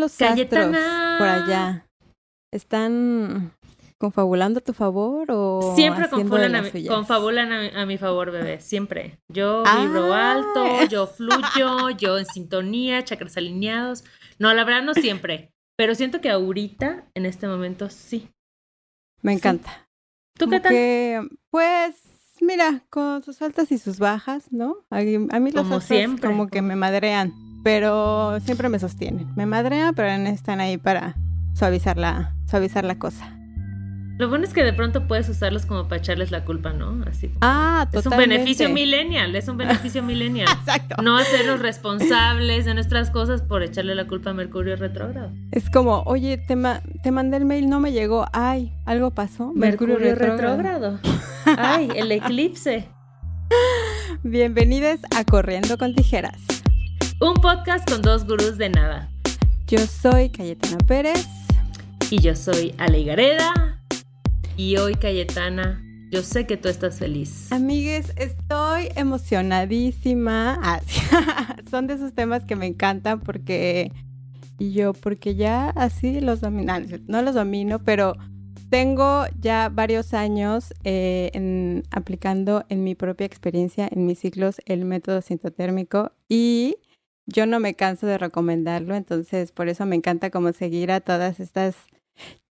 están los astros por allá? ¿Están confabulando a tu favor o siempre confabulan, a, mi, confabulan a, mi favor bebé siempre. Yo vibro ah. alto yo fluyo yo en sintonía chakras alineados. No la verdad no siempre pero siento que ahorita en este momento sí. Me encanta. Tú qué tal pues mira con sus altas y sus bajas no a, mí los como siempre como que me madrean pero siempre me sostienen me madrean pero están ahí para suavizar la suavizar la cosa lo bueno es que de pronto puedes usarlos como para echarles la culpa, ¿no? Así. Ah, totalmente. Es un beneficio millennial, es un beneficio millennial. Exacto. No hacernos responsables de nuestras cosas por echarle la culpa a Mercurio retrógrado. Es como, oye, te, te mandé el mail, no me llegó. Ay, algo pasó. Mercurio, retrógrado. Ay, el eclipse. Bienvenidos a Corriendo con Tijeras. Un podcast con dos gurús de nada. Yo soy Cayetana Pérez. Y yo soy Ale Gareda. Y hoy, Cayetana, yo sé que tú estás feliz. Amigues, estoy emocionadísima. Ah, son de esos temas que me encantan porque y yo, porque ya así los domino, no los domino, pero tengo ya varios años eh, en, aplicando en mi propia experiencia, en mis ciclos, el método sintotérmico y yo no me canso de recomendarlo, entonces por eso me encanta como seguir a todas estas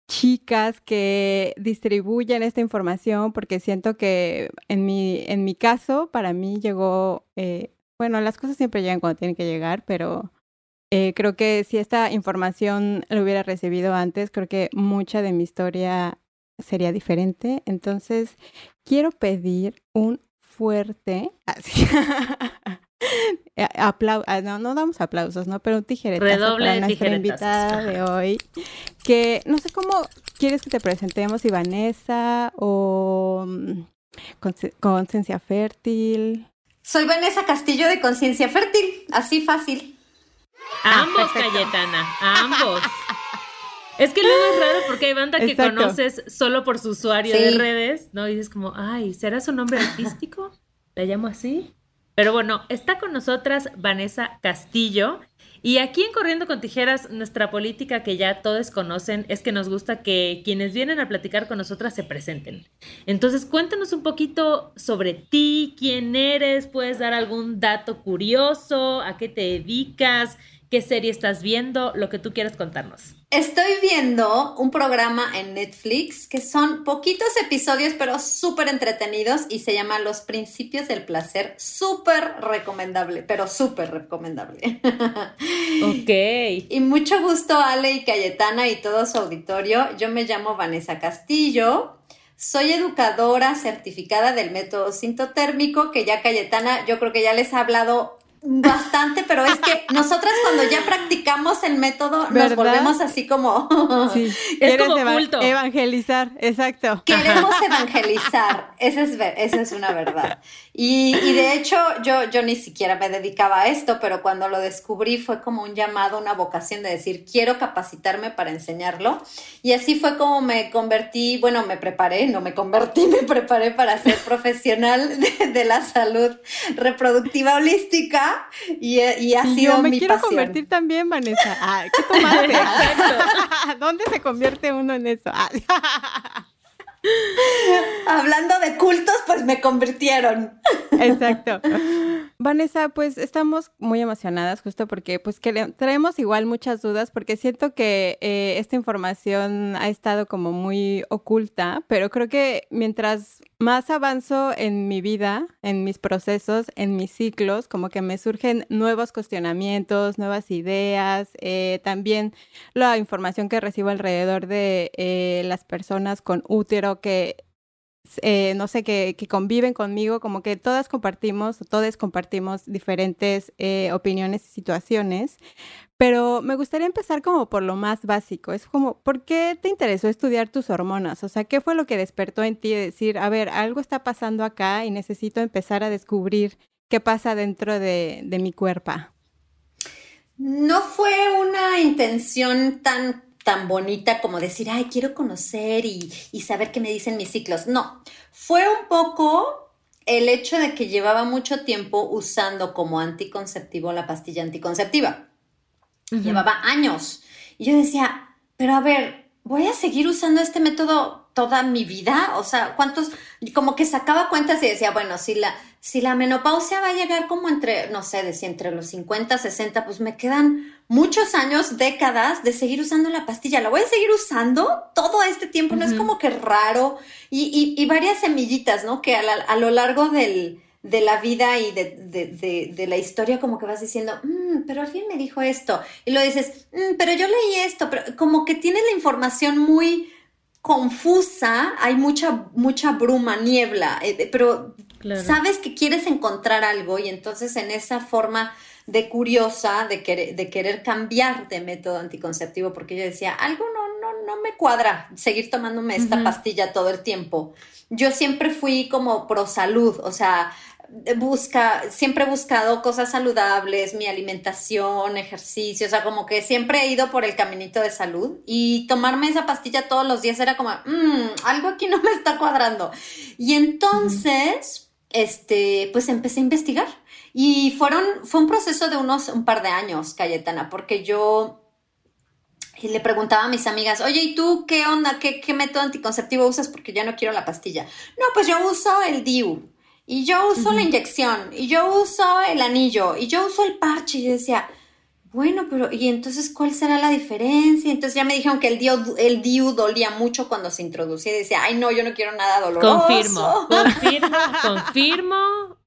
chicas que distribuyen esta información porque siento que en mi, en mi caso, para mí llegó, eh, bueno, las cosas siempre llegan cuando tienen que llegar, pero eh, creo que si esta información lo hubiera recibido antes, creo que mucha de mi historia sería diferente. Entonces, quiero pedir un fuerte... Eh, aplau ah, no, no damos aplausos, ¿no? Pero un tijeretazo Redoble para nuestra invitada de hoy. Que no sé cómo quieres que te presentemos, si Vanessa o mm, Conciencia Fértil. Soy Vanessa Castillo de Conciencia Fértil, así fácil. Ambos, ah, Cayetana, ambos. Es que luego es raro porque hay banda que conoces solo por su usuario de redes, ¿no? Y dices como, ay, ¿será su nombre artístico? ¿La llamo así? Pero bueno, está con nosotras Vanessa Castillo. Y aquí en Corriendo con Tijeras, nuestra política que ya todos conocen es que nos gusta que quienes vienen a platicar con nosotras se presenten. Entonces, cuéntanos un poquito sobre ti, quién eres, puedes dar algún dato curioso, a qué te dedicas, qué serie estás viendo, lo que tú quieras contarnos. Estoy viendo un programa en Netflix que son poquitos episodios, pero súper entretenidos y se llama Los Principios del Placer. Súper recomendable, pero súper recomendable. Ok. y mucho gusto, Ale y Cayetana y todo su auditorio. Yo me llamo Vanessa Castillo. Soy educadora certificada del método sintotérmico, que ya Cayetana, yo creo que ya les ha hablado Bastante, pero es que nosotras cuando ya practicamos el método nos volvemos así como... Sí. es como Evangelizar, exacto. Queremos evangelizar, esa es, esa es una verdad. Y, y, de hecho yo, yo ni siquiera me dedicaba a esto, pero cuando lo descubrí fue como un llamado, una vocación de decir, quiero capacitarme para enseñarlo. Y así fue como me convertí, bueno, me preparé, no me convertí, me preparé para ser profesional de, de la salud reproductiva holística y, y ha sido yo me quiero convertir también, Vanessa. Ah, ¿Qué tomaste? ¿Dónde se convierte uno en eso? Ah. Hablando de cultos, pues me convirtieron. Exacto. Vanessa, pues estamos muy emocionadas justo porque pues que traemos igual muchas dudas porque siento que eh, esta información ha estado como muy oculta, pero creo que mientras más avanzo en mi vida, en mis procesos, en mis ciclos, como que me surgen nuevos cuestionamientos, nuevas ideas, eh, también la información que recibo alrededor de eh, las personas con útero que eh, no sé, que, conviven conmigo, como que todas compartimos, todos compartimos diferentes eh, opiniones y situaciones, pero me gustaría empezar como por lo más básico, es como, ¿por qué te interesó estudiar tus hormonas? O sea, ¿qué fue lo que despertó en ti de decir, a ver, algo está pasando acá y necesito empezar a descubrir qué pasa dentro de, de mi cuerpo? No fue una intención tan tan bonita como decir, ay, quiero conocer y, saber qué me dicen mis ciclos. No, fue un poco el hecho de que llevaba mucho tiempo usando como anticonceptivo la pastilla anticonceptiva. Llevaba años. Y yo decía, pero a ver, voy a seguir usando este método toda mi vida, o sea, ¿cuántos? Como que sacaba cuentas y decía, bueno, si la, si la menopausia va a llegar como entre, no sé, decía entre los 50, 60, pues me quedan muchos años, décadas de seguir usando la pastilla. La voy a seguir usando todo este tiempo, no es como que raro. Y, y, varias semillitas, ¿no? Que a, lo largo del, de la vida y de, de, de, la historia como que vas diciendo, mm, pero alguien me dijo esto. Y lo dices, mm, pero yo leí esto, pero como que tienes la información muy confusa, hay mucha, mucha bruma, niebla, eh, pero sabes que quieres encontrar algo y entonces en esa forma de curiosa de querer, de querer cambiar de método anticonceptivo, porque yo decía, algo no, no, no me cuadra seguir tomándome esta pastilla todo el tiempo. Yo siempre fui como pro salud, o sea, busca, siempre he buscado cosas saludables, mi alimentación, ejercicio, o sea, como que siempre he ido por el caminito de salud y tomarme esa pastilla todos los días era como, mmm, algo aquí no me está cuadrando. Y entonces, este, pues empecé a investigar y fueron, fue un proceso de unos, un par de años, Cayetana, porque yo le preguntaba a mis amigas, oye, ¿y tú qué onda? ¿Qué, qué método anticonceptivo usas? Porque ya no quiero la pastilla. No, pues yo uso el DIU y yo uso la inyección, y yo uso el anillo, y yo uso el parche. Y yo decía, bueno, pero ¿y entonces cuál será la diferencia? Entonces ya me dijeron que el DIU, el DIU dolía mucho cuando se introducía y decía, ay no, yo no quiero nada doloroso. Confirmo, confirmo, confirmo.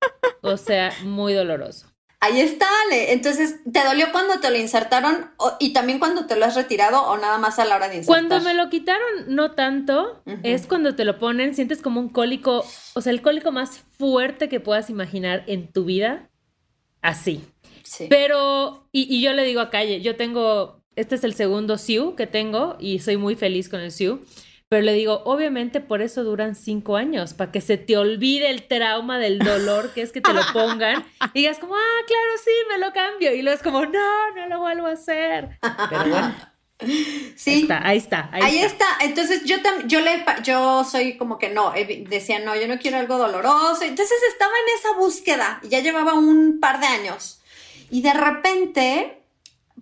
O sea, muy doloroso. Ahí está, Ale. Entonces, ¿te dolió cuando te lo insertaron y también cuando te lo has retirado o nada más a la hora de insertar? Cuando me lo quitaron, no tanto. Es cuando te lo ponen, sientes como un cólico, o sea, el cólico más fuerte que puedas imaginar en tu vida. Así. Sí. Pero, y, yo le digo a Calle, yo tengo, este es el segundo SIU que tengo y soy muy feliz con el SIU. Pero le digo, obviamente por eso duran cinco años, para que se te olvide el trauma del dolor que es que te lo pongan y digas como, ah, claro, sí, me lo cambio. Y luego es como, no, no lo vuelvo a hacer. Pero bueno. Sí. Ahí está, ahí está. Ahí, está. Entonces yo yo le yo soy como que no, decía, no, yo no quiero algo doloroso. Entonces estaba en esa búsqueda, ya llevaba un par de años. Y de repente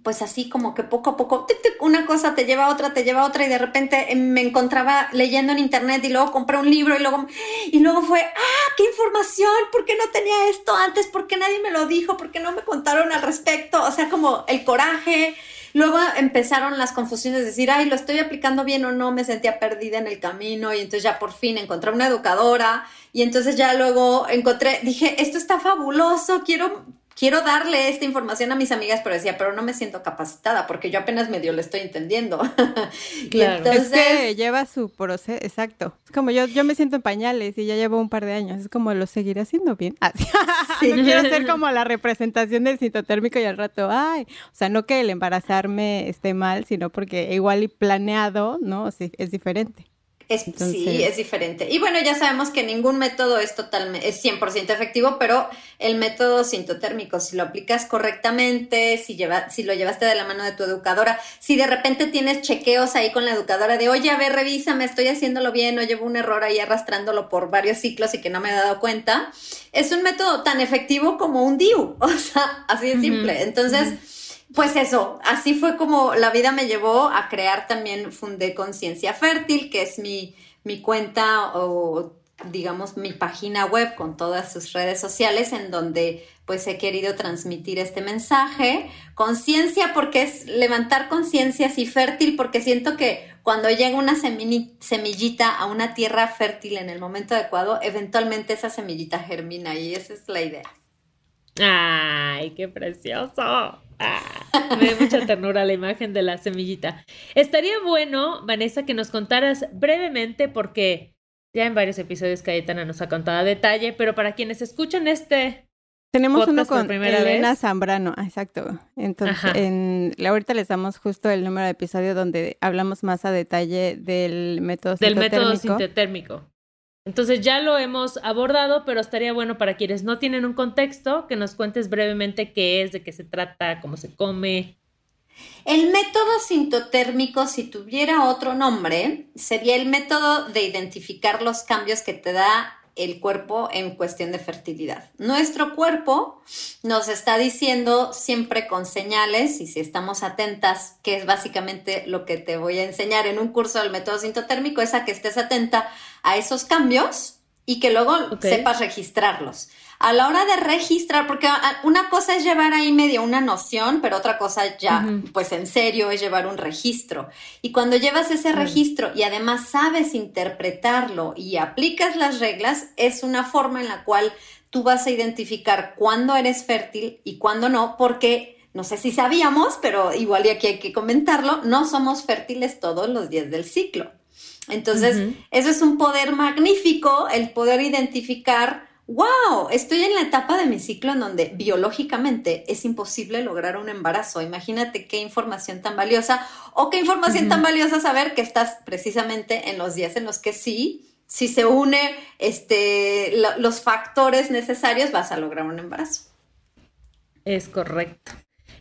pues así como que poco a poco, una cosa te lleva a otra, te lleva a otra y de repente eh, me encontraba leyendo en internet y luego compré un libro y luego, y luego fue, ah, qué información, ¿por qué no tenía esto antes? ¿Por qué nadie me lo dijo? ¿Por qué no me contaron al respecto? O sea, como el coraje. Luego empezaron las confusiones de decir, ay, lo estoy aplicando bien o no, me sentía perdida en el camino y entonces ya por fin encontré una educadora y entonces ya luego encontré, dije, esto está fabuloso, quiero quiero darle esta información a mis amigas, pero decía, pero no me siento capacitada porque yo apenas medio lo estoy entendiendo. Claro. Es que lleva su proceso, exacto. Es como yo, yo me siento en pañales y ya llevo un par de años. Es como lo seguiré haciendo bien. no quiero ser como la representación del térmico y al rato, ay, o sea, no que el embarazarme esté mal, sino porque igual y planeado, ¿no? Sí, es diferente. Sí, es diferente. Y bueno, ya sabemos que ningún método es totalmente, es 100% efectivo, pero el método sintotérmico, si lo aplicas correctamente, si, lleva, si lo llevaste de la mano de tu educadora, si de repente tienes chequeos ahí con la educadora de, oye, a ver, revísame, estoy haciéndolo bien o llevo un error ahí arrastrándolo por varios ciclos y que no me he dado cuenta, es un método tan efectivo como un DIU, o sea, así de simple. Entonces pues eso, así fue como la vida me llevó a crear también, fundé Conciencia Fértil, que es mi, mi cuenta o digamos mi página web con todas sus redes sociales en donde pues he querido transmitir este mensaje. Conciencia porque es levantar conciencias y fértil porque siento que cuando llega una semillita a una tierra fértil en el momento adecuado, eventualmente esa semillita germina y esa es la idea. ¡Ay, qué precioso! Ah, me da mucha ternura la imagen de la semillita. Estaría bueno, Vanessa, que nos contaras brevemente, porque ya en varios episodios Cayetana nos ha contado a detalle, pero para quienes escuchan este. Tenemos uno con Elena Zambrano, exacto. Entonces, en, ahorita les damos justo el número de episodio donde hablamos más a detalle del método del método sintotérmico. Entonces ya lo hemos abordado, pero estaría bueno para quienes no tienen un contexto que nos cuentes brevemente qué es, de qué se trata, cómo se come. El método sintotérmico, si tuviera otro nombre, sería el método de identificar los cambios que te da el cuerpo en cuestión de fertilidad. Nuestro cuerpo nos está diciendo siempre con señales y si estamos atentas, que es básicamente lo que te voy a enseñar en un curso del método sintotérmico, es a que estés atenta a esos cambios y que luego sepas registrarlos. A la hora de registrar, porque una cosa es llevar ahí medio una noción, pero otra cosa ya, pues en serio, es llevar un registro. Y cuando llevas ese registro y además sabes interpretarlo y aplicas las reglas, es una forma en la cual tú vas a identificar cuándo eres fértil y cuándo no, porque no sé si sabíamos, pero igual y aquí hay que comentarlo, no somos fértiles todos los días del ciclo. Entonces, eso es un poder magnífico, el poder identificar, wow, estoy en la etapa de mi ciclo en donde biológicamente es imposible lograr un embarazo. Imagínate qué información tan valiosa o qué información tan valiosa saber que estás precisamente en los días en los que sí, si se une este, los factores necesarios, vas a lograr un embarazo. Es correcto.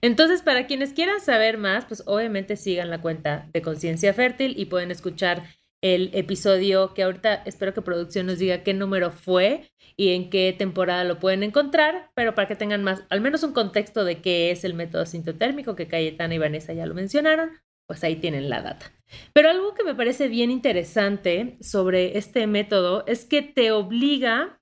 Entonces, para quienes quieran saber más, pues obviamente sigan la cuenta de Conciencia Fértil y pueden escuchar el episodio que ahorita espero que producción nos diga qué número fue y en qué temporada lo pueden encontrar, pero para que tengan más, al menos un contexto de qué es el método sintotérmico, que Cayetana y Vanessa ya lo mencionaron, pues ahí tienen la data. Pero algo que me parece bien interesante sobre este método es que te obliga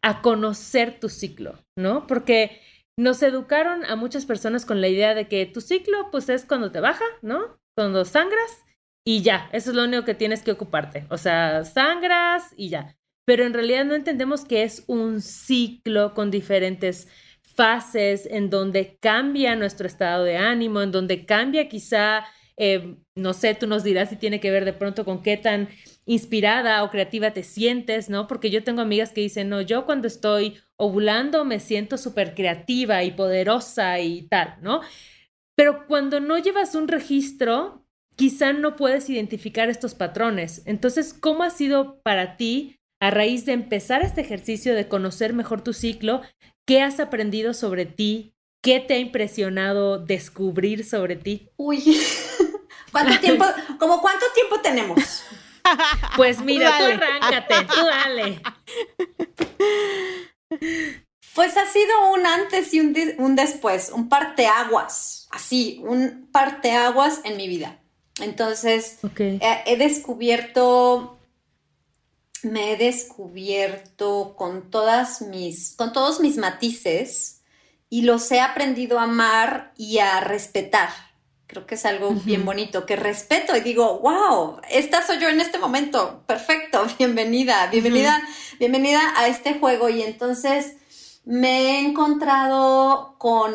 a conocer tu ciclo, ¿no? Porque nos educaron a muchas personas con la idea de que tu ciclo pues es cuando te baja, ¿no? Cuando sangras y ya, eso es lo único que tienes que ocuparte. O sea, sangras y ya. Pero en realidad no entendemos que es un ciclo con diferentes fases en donde cambia nuestro estado de ánimo, en donde cambia quizá, eh, no sé, tú nos dirás si tiene que ver de pronto con qué tan inspirada o creativa te sientes, ¿no? Porque yo tengo amigas que dicen, no, yo cuando estoy ovulando me siento súper creativa y poderosa y tal, ¿no? Pero cuando no llevas un registro, quizá no puedes identificar estos patrones. Entonces, ¿cómo ha sido para ti a raíz de empezar este ejercicio de conocer mejor tu ciclo? ¿Qué has aprendido sobre ti? ¿Qué te ha impresionado descubrir sobre ti? Uy, ¿cuánto tiempo, como cuánto tiempo tenemos? Pues mira, tú, arráncate, tú dale. Pues ha sido un antes y un, un después, un parteaguas, así, un parteaguas en mi vida. Entonces, he, descubierto, me he descubierto con todas mis, con todos mis matices y los he aprendido a amar y a respetar. Creo que es algo bien bonito, que respeto y digo, wow, esta soy yo en este momento, perfecto, bienvenida, bienvenida, bienvenida a este juego. Y entonces me he encontrado con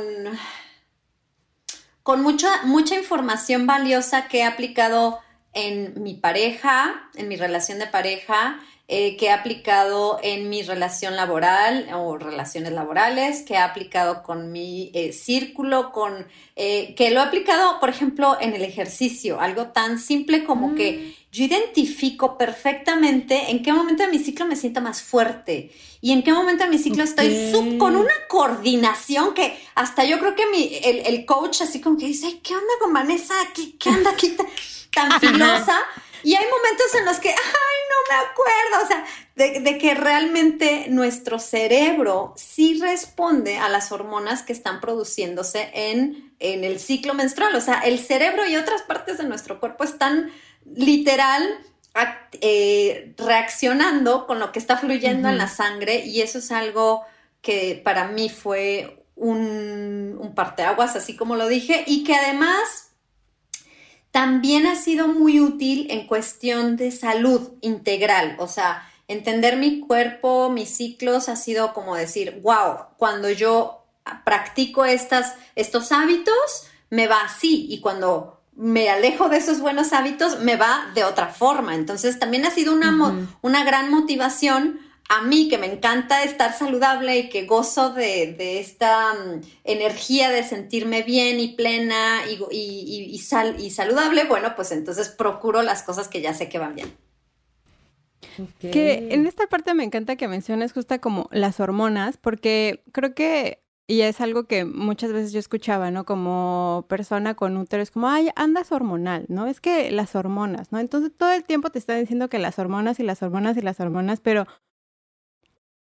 con mucha, mucha información valiosa que he aplicado en mi pareja, en mi relación de pareja, eh, que he aplicado en mi relación laboral o relaciones laborales, que he aplicado con mi eh, círculo, con eh, que lo he aplicado, por ejemplo, en el ejercicio, algo tan simple como que mm. yo identifico perfectamente en qué momento de mi ciclo me siento más fuerte y en qué momento de mi ciclo estoy sub, con una coordinación que hasta yo creo que mi, el, coach así como que dice, ¿qué onda con Vanessa? ¿Qué, qué anda aquí tan filosa? Y hay momentos en los que, ay, no me acuerdo, o sea, de, que realmente nuestro cerebro sí responde a las hormonas que están produciéndose en, en el ciclo menstrual. O sea, el cerebro y otras partes de nuestro cuerpo están literal eh, reaccionando con lo que está fluyendo en la sangre y eso es algo que para mí fue un, un parteaguas, así como lo dije, y que además también ha sido muy útil en cuestión de salud integral, o sea, entender mi cuerpo, mis ciclos, ha sido como decir, wow, cuando yo practico estas, estos hábitos, me va así y cuando me alejo de esos buenos hábitos, me va de otra forma. Entonces, también ha sido una, una gran motivación a mí que me encanta estar saludable y que gozo de, esta mm, energía de sentirme bien y plena y, y, saludable, bueno, pues entonces procuro las cosas que ya sé que van bien. Que en esta parte me encanta que menciones justo como las hormonas, porque creo que, y es algo que muchas veces yo escuchaba, ¿no? Como persona con útero, es como, ay, andas hormonal, ¿no? Es que las hormonas, ¿no? Entonces todo el tiempo te están diciendo que las hormonas y las hormonas y las hormonas, pero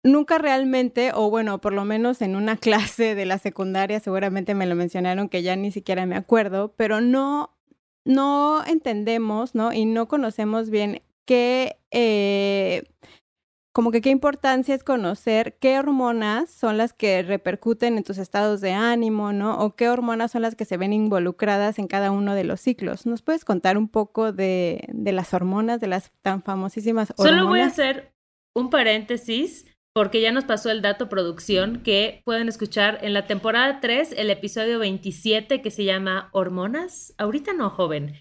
nunca realmente, o bueno, por lo menos en una clase de la secundaria seguramente me lo mencionaron que ya ni siquiera me acuerdo, pero no, no entendemos, ¿no? Y no conocemos bien qué, eh, como que qué importancia es conocer qué hormonas son las que repercuten en tus estados de ánimo, ¿no? O qué hormonas son las que se ven involucradas en cada uno de los ciclos. ¿Nos puedes contar un poco de, de las hormonas, de las tan famosísimas hormonas? Solo voy a hacer un paréntesis porque ya nos pasó el dato producción que pueden escuchar en la temporada 3, el episodio 27 que se llama Hormonas. Ahorita no, joven.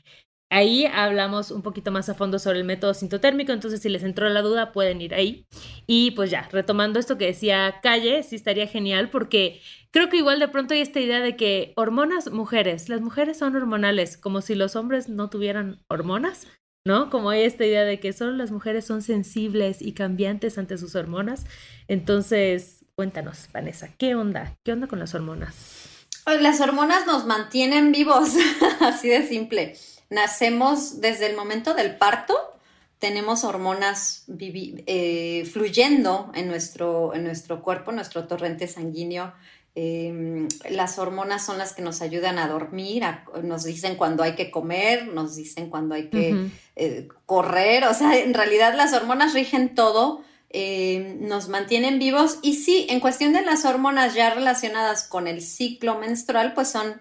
Ahí hablamos un poquito más a fondo sobre el método sintotérmico, entonces si les entró la duda pueden ir ahí. Y pues ya, retomando esto que decía Calle, sí estaría genial porque creo que igual de pronto hay esta idea de que hormonas mujeres, las mujeres son hormonales, como si los hombres no tuvieran hormonas. ¿No? Como hay esta idea de que solo las mujeres son sensibles y cambiantes ante sus hormonas. Entonces, cuéntanos, Vanessa, ¿qué onda? ¿Qué onda con las hormonas? Las hormonas nos mantienen vivos, así de simple. Nacemos desde el momento del parto, tenemos hormonas eh, fluyendo en nuestro, en nuestro cuerpo, nuestro torrente sanguíneo Em, las hormonas son las que nos ayudan a dormir, nos dicen cuando hay que comer, nos dicen cuando hay que eh, correr, o sea, en realidad las hormonas rigen todo, em, nos mantienen vivos y sí, en cuestión de las hormonas ya relacionadas con el ciclo menstrual, pues son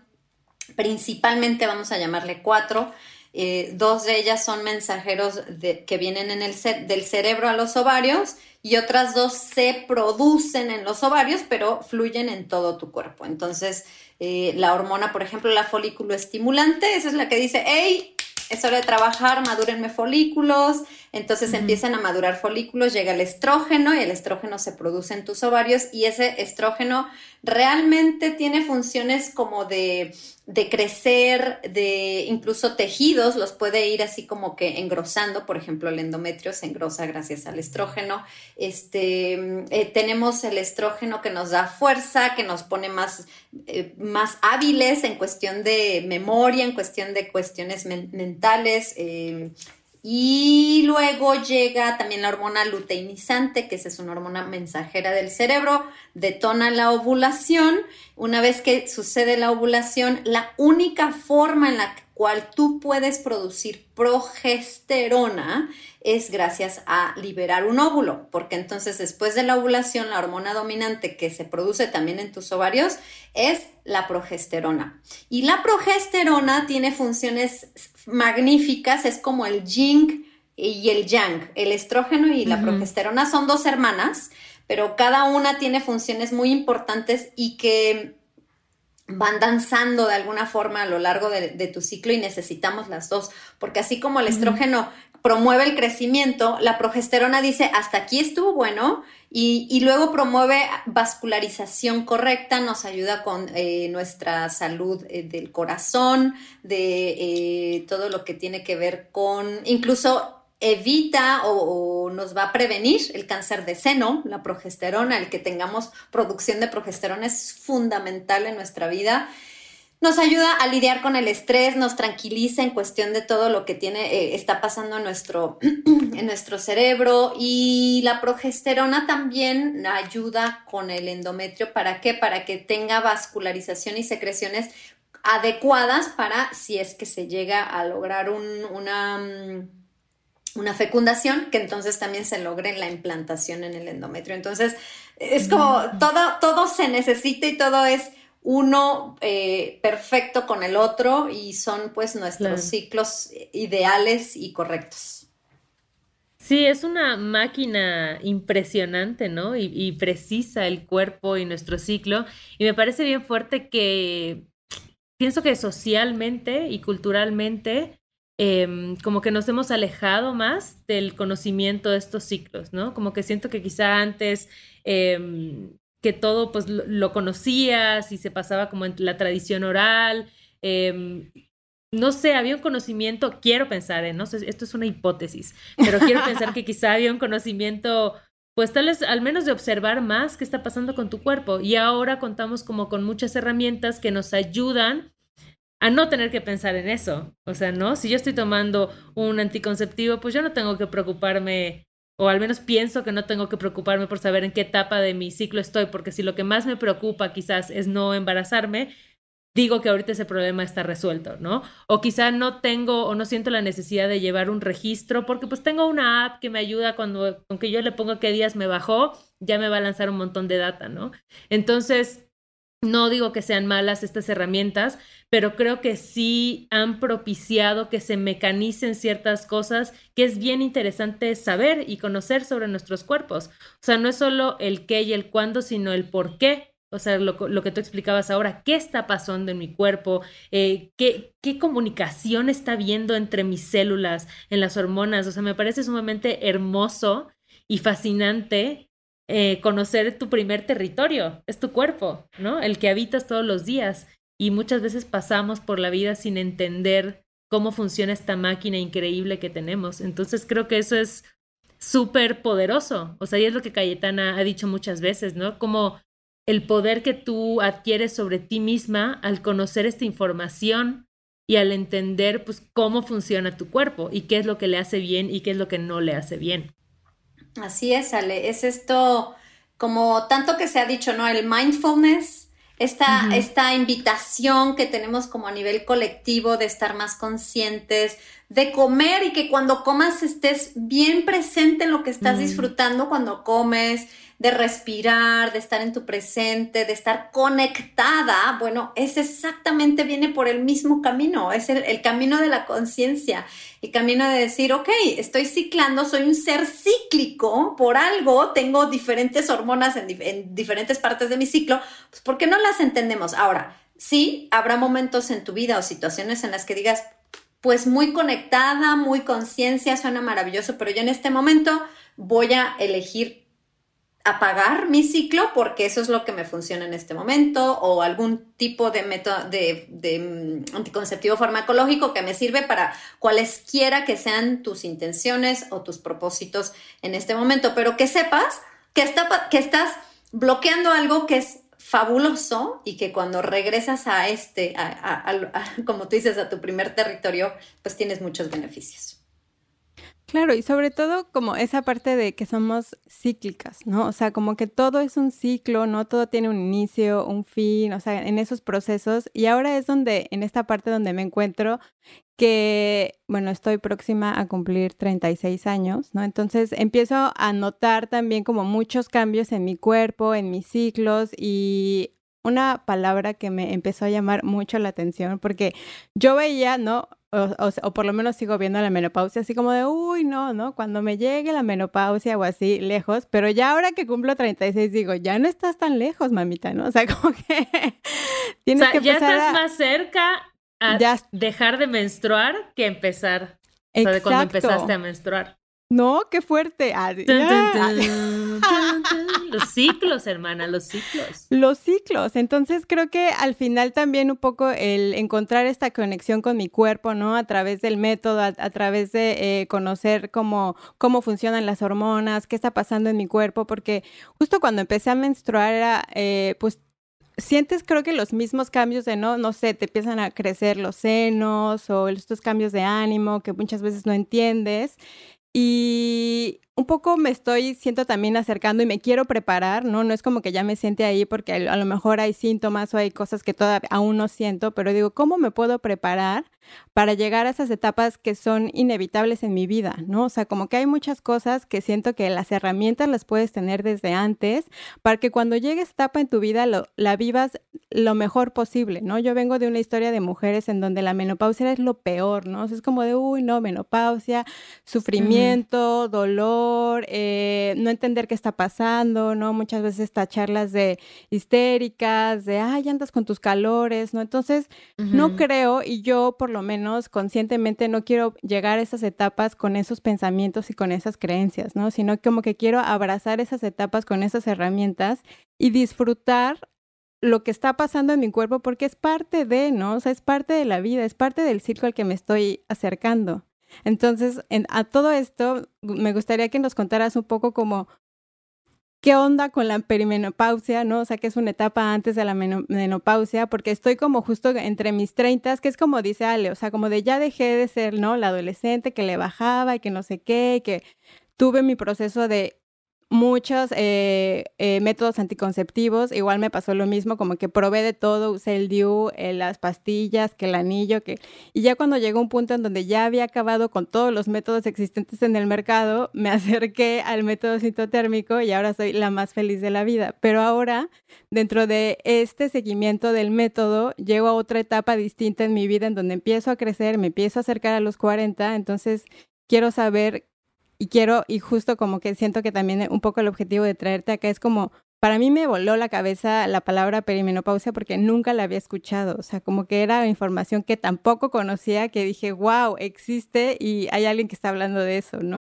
principalmente, vamos a llamarle cuatro, eh, dos de ellas son mensajeros que vienen en el del cerebro a los ovarios y otras dos se producen en los ovarios, pero fluyen en todo tu cuerpo. Entonces, eh, la hormona, por ejemplo, la folículo estimulante, esa es la que dice, hey, es hora de trabajar, madúrenme folículos, entonces empiezan a madurar folículos, llega el estrógeno y el estrógeno se produce en tus ovarios y ese estrógeno realmente tiene funciones como de, de crecer, de incluso tejidos, los puede ir así como que engrosando, por ejemplo, el endometrio se engrosa gracias al estrógeno. Este, eh, tenemos el estrógeno que nos da fuerza, que nos pone más, eh, más hábiles en cuestión de memoria, en cuestión de cuestiones mentales. Eh, y luego llega también la hormona luteinizante, que es una hormona mensajera del cerebro, detona la ovulación. Una vez que sucede la ovulación, la única forma en la cual tú puedes producir progesterona es gracias a liberar un óvulo, porque entonces después de la ovulación la hormona dominante que se produce también en tus ovarios es la progesterona. Y la progesterona tiene funciones magníficas, es como el yin y el yang. El estrógeno y la progesterona son dos hermanas, pero cada una tiene funciones muy importantes y que van danzando de alguna forma a lo largo de, tu ciclo y necesitamos las dos, porque así como el estrógeno promueve el crecimiento, la progesterona dice, hasta aquí estuvo bueno, y, luego promueve vascularización correcta, nos ayuda con eh, nuestra salud eh, del corazón, de eh, todo lo que tiene que ver con, incluso evita o, nos va a prevenir el cáncer de seno, la progesterona, el que tengamos producción de progesterona es fundamental en nuestra vida nos ayuda a lidiar con el estrés, nos tranquiliza en cuestión de todo lo que tiene, eh, está pasando en nuestro, en nuestro cerebro y la progesterona también ayuda con el endometrio. ¿Para qué? Para que tenga vascularización y secreciones adecuadas para si es que se llega a lograr una, mm, una fecundación, que entonces también se logre la implantación en el endometrio. Entonces, es como todo, todo se necesita y todo es uno eh, perfecto con el otro y son pues nuestros ciclos ideales y correctos. Sí, es una máquina impresionante, ¿no? Y, precisa el cuerpo y nuestro ciclo. Y me parece bien fuerte que pienso que socialmente y culturalmente em, como que nos hemos alejado más del conocimiento de estos ciclos, ¿no? Como que siento que quizá antes em, que todo pues lo, conocías y se pasaba como en la tradición oral. Em, no sé, había un conocimiento, quiero pensar, ¿eh? no sé, esto es una hipótesis, pero quiero pensar que quizá había un conocimiento, pues tal vez al menos de observar más qué está pasando con tu cuerpo. Y ahora contamos como con muchas herramientas que nos ayudan a no tener que pensar en eso. O sea, ¿no? Si yo estoy tomando un anticonceptivo, pues yo no tengo que preocuparme o al menos pienso que no tengo que preocuparme por saber en qué etapa de mi ciclo estoy, porque si lo que más me preocupa quizás es no embarazarme, digo que ahorita ese problema está resuelto, ¿no? O quizá no tengo o no siento la necesidad de llevar un registro porque pues tengo una app que me ayuda cuando, aunque yo le pongo qué días me bajó, ya me va a lanzar un montón de data, ¿no? Entonces, no digo que sean malas estas herramientas, pero creo que sí han propiciado que se mecanicen ciertas cosas que es bien interesante saber y conocer sobre nuestros cuerpos. O sea, no es solo el qué y el cuándo, sino el por qué. O sea, lo, que tú explicabas ahora, ¿qué está pasando en mi cuerpo? Eh, ¿qué, ¿Qué comunicación está viendo entre mis células, en las hormonas? O sea, me parece sumamente hermoso y fascinante eh, conocer tu primer territorio, es tu cuerpo, ¿no? El que habitas todos los días. Y muchas veces pasamos por la vida sin entender cómo funciona esta máquina increíble que tenemos. Entonces creo que eso es súper poderoso. O sea, y es lo que Cayetana ha dicho muchas veces, ¿no? Como el poder que tú adquieres sobre ti misma al conocer esta información y al entender pues cómo funciona tu cuerpo y qué es lo que le hace bien y qué es lo que no le hace bien. Así es, Ale. Es esto, como tanto que se ha dicho, ¿no? El mindfulness, esta, esta invitación que tenemos como a nivel colectivo de estar más conscientes, de comer y que cuando comas estés bien presente en lo que estás mm. disfrutando cuando comes, de respirar, de estar en tu presente, de estar conectada, bueno, es exactamente, viene por el mismo camino, es el, camino de la conciencia, el camino de decir, ok, estoy ciclando, soy un ser cíclico, por algo tengo diferentes hormonas en, en diferentes partes de mi ciclo, pues ¿por qué no las entendemos? Ahora, sí, habrá momentos en tu vida o situaciones en las que digas, pues muy conectada, muy conciencia, suena maravilloso, pero yo en este momento voy a elegir apagar mi ciclo porque eso es lo que me funciona en este momento o algún tipo de método de, mm, anticonceptivo farmacológico que me sirve para cualesquiera que sean tus intenciones o tus propósitos en este momento, pero que sepas que, está, que estás bloqueando algo que es fabuloso y que cuando regresas a este, como tú dices, a tu primer territorio, pues tienes muchos beneficios. Claro, y sobre todo como esa parte de que somos cíclicas, ¿no? O sea, como que todo es un ciclo, ¿no? Todo tiene un inicio, un fin, o sea, en esos procesos. Y ahora es donde, en esta parte donde me encuentro, que, bueno, estoy próxima a cumplir 36 años, ¿no? Entonces empiezo a notar también como muchos cambios en mi cuerpo, en mis ciclos y una palabra que me empezó a llamar mucho la atención porque yo veía, ¿no? O, por lo menos sigo viendo la menopausia así como de, uy, no, ¿no? Cuando me llegue la menopausia o así lejos, pero ya ahora que cumplo 36 digo, ya no estás tan lejos, mamita, ¿no? O sea, como que tienes o sea, ya estás más cerca a dejar de menstruar que empezar. O sea, de cuando empezaste a menstruar. No, qué fuerte. Ah, los ciclos, hermana, los ciclos. Los ciclos. Entonces creo que al final también un poco el encontrar esta conexión con mi cuerpo, ¿no? A través del método, a, través de eh, conocer cómo, cómo funcionan las hormonas, qué está pasando en mi cuerpo, porque justo cuando empecé a menstruar era, eh, pues sientes creo que los mismos cambios de no, no sé, te empiezan a crecer los senos o estos cambios de ánimo que muchas veces no entiendes. Y un poco me estoy, siento también acercando y me quiero preparar, ¿no? No es como que ya me siente ahí porque a lo mejor hay síntomas o hay cosas que todavía aún no siento, pero digo, ¿cómo me puedo preparar para llegar a esas etapas que son inevitables en mi vida, ¿no? O sea, como que hay muchas cosas que siento que las herramientas las puedes tener desde antes para que cuando llegue esta etapa en tu vida lo, la vivas lo mejor posible, ¿no? Yo vengo de una historia de mujeres en donde la menopausia es lo peor, ¿no? O sea, es como de, uy, no, menopausia, sufrimiento, dolor, eh, no entender qué está pasando, ¿no? Muchas veces estas charlas de histéricas, de, ay, andas con tus calores, ¿no? Entonces, no creo, y yo por lo menos conscientemente no quiero llegar a esas etapas con esos pensamientos y con esas creencias, ¿no? Sino como que quiero abrazar esas etapas con esas herramientas y disfrutar lo que está pasando en mi cuerpo porque es parte de, ¿no? O sea, es parte de la vida, es parte del ciclo al que me estoy acercando. Entonces, a todo esto, me gustaría que nos contaras un poco como qué onda con la perimenopausia, ¿no? O sea, que es una etapa antes de la menopausia, porque estoy como justo entre mis treintas, que es como dice Ale, o sea, como de ya dejé de ser, ¿no? La adolescente que le bajaba y que no sé qué, que tuve mi proceso de muchos eh, eh, métodos anticonceptivos. Igual me pasó lo mismo, como que probé de todo, usé el DIU, eh, las pastillas, que el anillo, que... Y ya cuando llegó un punto en donde ya había acabado con todos los métodos existentes en el mercado, me acerqué al método citotérmico y ahora soy la más feliz de la vida. Pero ahora, dentro de este seguimiento del método, llego a otra etapa distinta en mi vida en donde empiezo a crecer, me empiezo a acercar a los 40, entonces quiero saber y quiero, y justo como que siento que también un poco el objetivo de traerte acá es como, para mí me voló la cabeza la palabra perimenopausia porque nunca la había escuchado, o sea, como que era información que tampoco conocía, que dije, wow, existe y hay alguien que está hablando de eso, ¿no?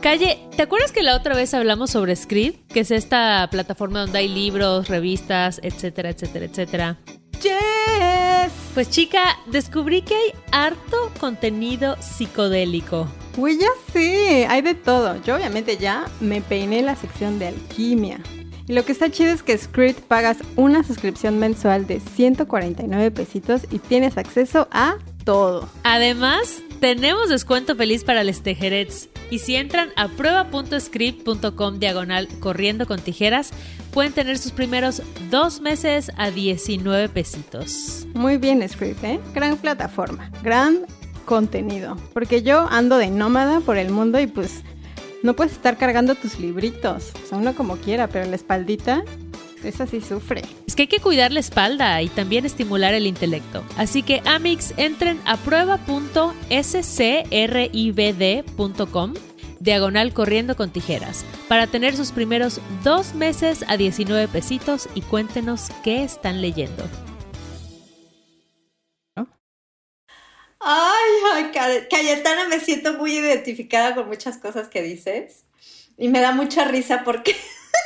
Calle, ¿te acuerdas que la otra vez hablamos sobre Script, que es esta plataforma donde hay libros, revistas, etcétera, etcétera, etcétera? Yes. Pues chica, descubrí que hay harto contenido psicodélico. Uy, ya sí, hay de todo. Yo obviamente ya me peiné la sección de alquimia. Y lo que está chido es que Script pagas una suscripción mensual de 149 pesitos y tienes acceso a todo. Además, tenemos descuento feliz para los tejerets. Y si entran a prueba.script.com diagonal corriendo con tijeras, pueden tener sus primeros dos meses a 19 pesitos. Muy bien, Script, ¿eh? Gran plataforma, gran contenido. Porque yo ando de nómada por el mundo y pues no puedes estar cargando tus libritos. O sea, uno como quiera, pero la espaldita, esa sí sufre. Es que hay que cuidar la espalda y también estimular el intelecto. Así que, Amix, entren a prueba.scribd.com diagonal corriendo con tijeras para tener sus primeros dos meses a 19 pesitos y cuéntenos qué están leyendo. Ay, Cayetana, me siento muy identificada con muchas cosas que dices y me da mucha risa porque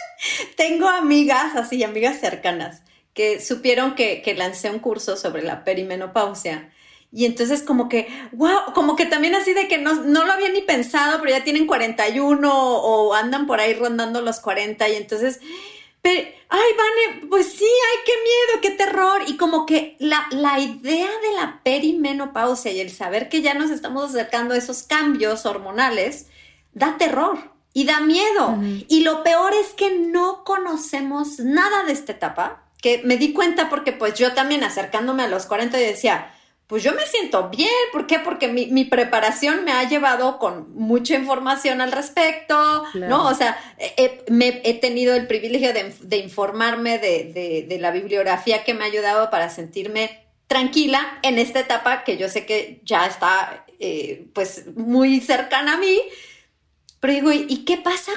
tengo amigas, así, amigas cercanas, que supieron que, que, lancé un curso sobre la perimenopausia. Y entonces como que, wow, como que también así de que no, no lo había ni pensado, pero ya tienen 41 o andan por ahí rondando los 40 y entonces pero, ay, Vane, pues sí, ay, qué miedo, qué terror. Y como que la, la idea de la perimenopausia y el saber que ya nos estamos acercando a esos cambios hormonales da terror y da miedo. Y lo peor es que no conocemos nada de esta etapa, que me di cuenta porque pues yo también acercándome a los 40 y decía, pues yo me siento bien. ¿Por qué? Porque mi, preparación me ha llevado con mucha información al respecto, ¿no? O sea, he, me, he tenido el privilegio de, informarme de, la bibliografía que me ha ayudado para sentirme tranquila en esta etapa que yo sé que ya está, eh, pues, muy cercana a mí. Pero digo, ¿y qué pasa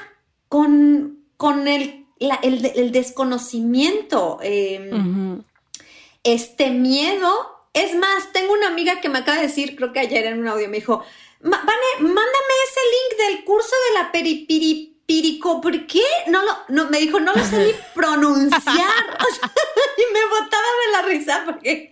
con, con el, el, desconocimiento? Em, este miedo es más, tengo una amiga que me acaba de decir, creo que ayer en un audio me dijo, Vane, mándame ese link del curso de la peripirico, ¿por qué? No lo, no, me dijo, no lo sé ni pronunciar. y me botaba de la risa porque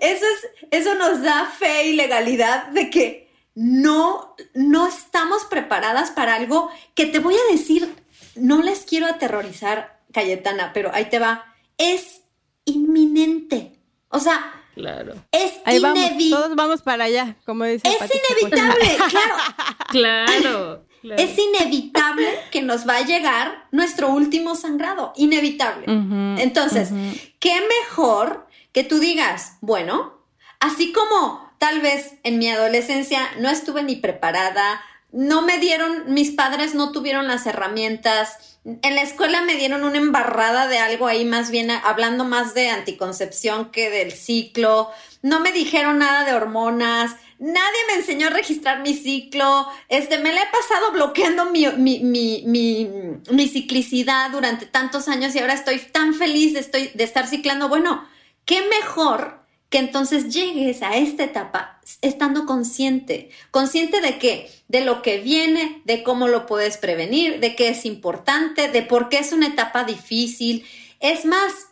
eso es, eso nos da fe y legalidad de que no, no estamos preparadas para algo que te voy a decir, no les quiero aterrorizar, Cayetana, pero ahí te va, es inminente. O sea, Claro. Es inevitable. Todos vamos para allá, como dice. Es inevitable, claro. claro. Es inevitable que nos va a llegar nuestro último sangrado, inevitable. Entonces, ¿qué mejor que tú digas, bueno, así como tal vez en mi adolescencia no estuve ni preparada, no me dieron, mis padres no tuvieron las herramientas, en la escuela me dieron una embarrada de algo ahí, más bien hablando más de anticoncepción que del ciclo. No me dijeron nada de hormonas. Nadie me enseñó a registrar mi ciclo. Este, me la he pasado bloqueando mi, mi, mi, mi, ciclicidad durante tantos años y ahora estoy tan feliz de, estoy, de estar ciclando. Bueno, qué mejor que entonces llegues a esta etapa estando consciente, consciente de que, de lo que viene, de cómo lo puedes prevenir, de qué es importante, de por qué es una etapa difícil. Es más,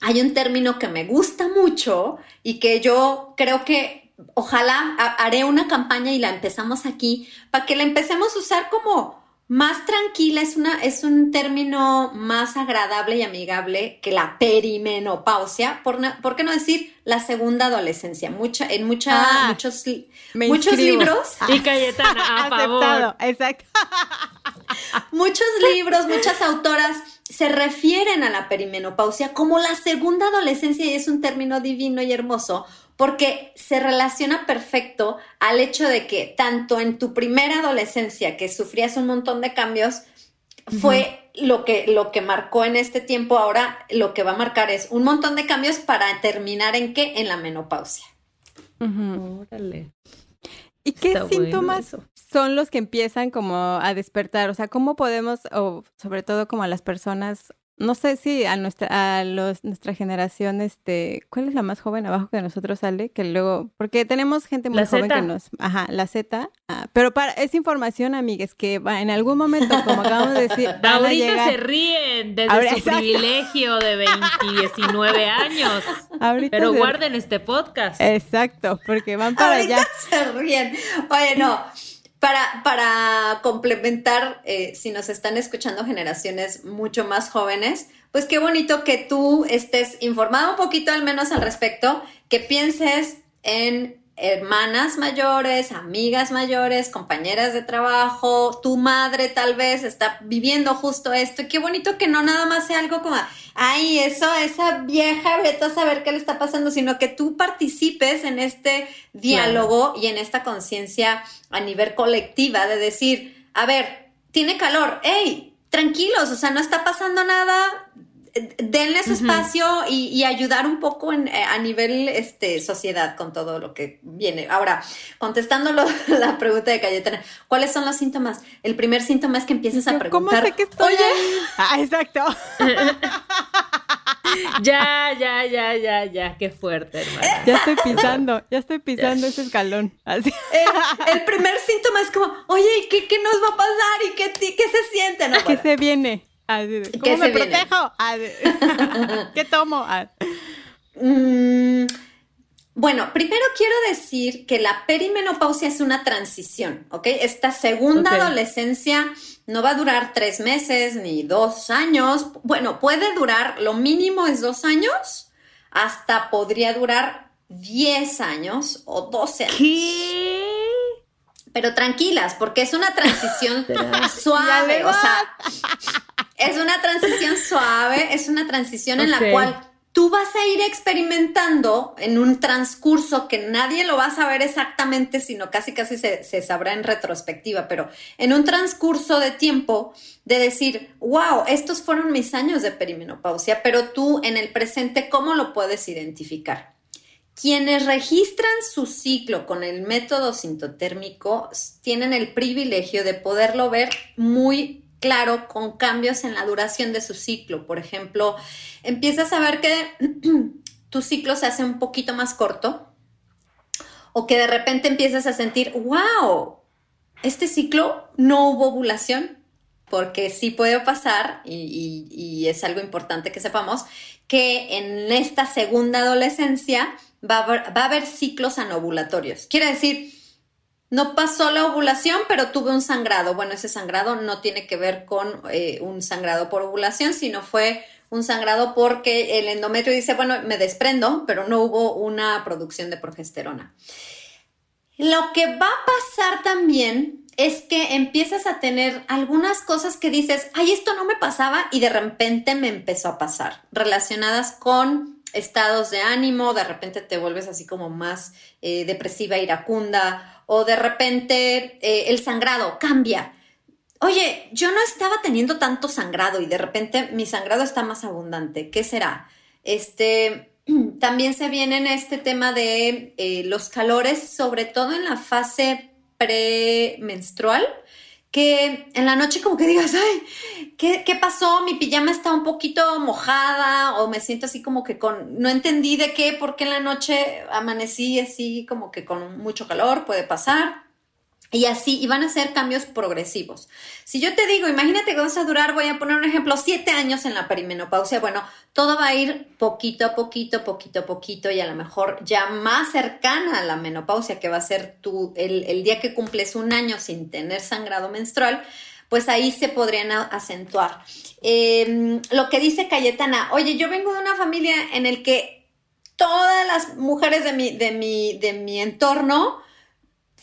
hay un término que me gusta mucho y que yo creo que ojalá haré una campaña y la empezamos aquí para que la empecemos a usar como más tranquila, es, una, es un término más agradable y amigable que la perimenopausia, por, por qué no decir la segunda adolescencia. Mucha, en mucha, ah, muchos, muchos libros. Y Cayetana, a favor. Exacto. muchos libros, muchas autoras se refieren a la perimenopausia como la segunda adolescencia y es un término divino y hermoso porque se relaciona perfecto al hecho de que tanto en tu primera adolescencia, que sufrías un montón de cambios, fue lo, que, lo que marcó en este tiempo, ahora lo que va a marcar es un montón de cambios para terminar en qué? En la menopausia. ¿Y qué síntomas son los que empiezan como a despertar? O sea, ¿cómo podemos, o sobre todo como a las personas no sé si a nuestra, a los, nuestra generación, este, ¿cuál es la más joven abajo que nosotros sale? Que luego, porque tenemos gente muy joven que nos, ajá, la Z, ah, pero para, es información, amigues, que va, en algún momento, como acabamos de decir, ahorita se ríen desde su privilegio de 20, 19 años. pero guarden este podcast. Exacto, porque van para ahorita allá. se ríen. Oye, no. Para, complementar, eh, si nos están escuchando generaciones mucho más jóvenes, pues qué bonito que tú estés informado un poquito al menos al respecto, que pienses en hermanas mayores, amigas mayores, compañeras de trabajo, tu madre tal vez está viviendo justo esto. Y qué bonito que no nada más sea algo como, ay, eso, esa vieja, vete a saber qué le está pasando, sino que tú participes en este diálogo y en esta conciencia a nivel colectiva de decir, a ver, tiene calor, hey, tranquilos, o sea, no está pasando nada, denle su espacio y, ayudar un poco en, eh, a nivel este, sociedad con todo lo que viene. Ahora, contestando la pregunta de Cayetana, ¿cuáles son los síntomas? El primer síntoma es que empieces a preguntar. ¿Cómo sé que estoy Oye, ah, exacto. ya, ya, ya, ya, ya, qué fuerte, hermano. Ya estoy pisando, ya estoy pisando ese escalón. Así. El, primer síntoma es como, oye, ¿qué, qué nos va a pasar? ¿Y qué, qué se siente? No, ¿Qué se viene? ¿Cómo me protejo? ¿Qué tomo? Mm, bueno, primero quiero decir que la perimenopausia es una transición, ¿ok? Esta segunda adolescencia no va a durar tres meses ni dos años. Bueno, puede durar, lo mínimo es dos años, hasta podría durar diez años o doce años. ¿Qué? Pero tranquilas, porque es una transición suave, o sea, es una transición suave, es una transición en la cual tú vas a ir experimentando en un transcurso que nadie lo va a saber exactamente, sino casi casi se, se, sabrá en retrospectiva, pero en un transcurso de tiempo de decir, wow, estos fueron mis años de perimenopausia, pero tú en el presente, ¿cómo lo puedes identificar? Quienes registran su ciclo con el método sintotérmico tienen el privilegio de poderlo ver muy claro con cambios en la duración de su ciclo. Por ejemplo, empiezas a ver que tu ciclo se hace un poquito más corto o que de repente empiezas a sentir, wow, este ciclo no hubo ovulación, porque sí puede pasar, y, es algo importante que sepamos, que en esta segunda adolescencia va a haber ciclos anovulatorios. Quiere decir, no pasó la ovulación, pero tuve un sangrado. Bueno, ese sangrado no tiene que ver con eh, un sangrado por ovulación, sino fue un sangrado porque el endometrio dice, bueno, me desprendo, pero no hubo una producción de progesterona. Lo que va a pasar también es que empiezas a tener algunas cosas que dices, ay, esto no me pasaba y de repente me empezó a pasar, relacionadas con estados de ánimo, de repente te vuelves así como más eh, depresiva, iracunda o de repente eh, el sangrado cambia. Oye, yo no estaba teniendo tanto sangrado y de repente mi sangrado está más abundante. ¿Qué será? Este, también se viene en este tema de eh, los calores, sobre todo en la fase premenstrual que en la noche como que digas, ay, ¿qué, ¿qué, pasó? Mi pijama está un poquito mojada o me siento así como que con, no entendí de qué, porque en la noche amanecí así como que con mucho calor, puede pasar. Y así, y van a ser cambios progresivos. Si yo te digo, imagínate que vas a durar, voy a poner un ejemplo, siete años en la perimenopausia, bueno, todo va a ir poquito a poquito, poquito a poquito y a lo mejor ya más cercana a la menopausia, que va a ser tú el, el día que cumples un año sin tener sangrado menstrual, pues ahí se podrían acentuar. Em, lo que dice Cayetana, oye, yo vengo de una familia en el que todas las mujeres de mi, de mi, de mi entorno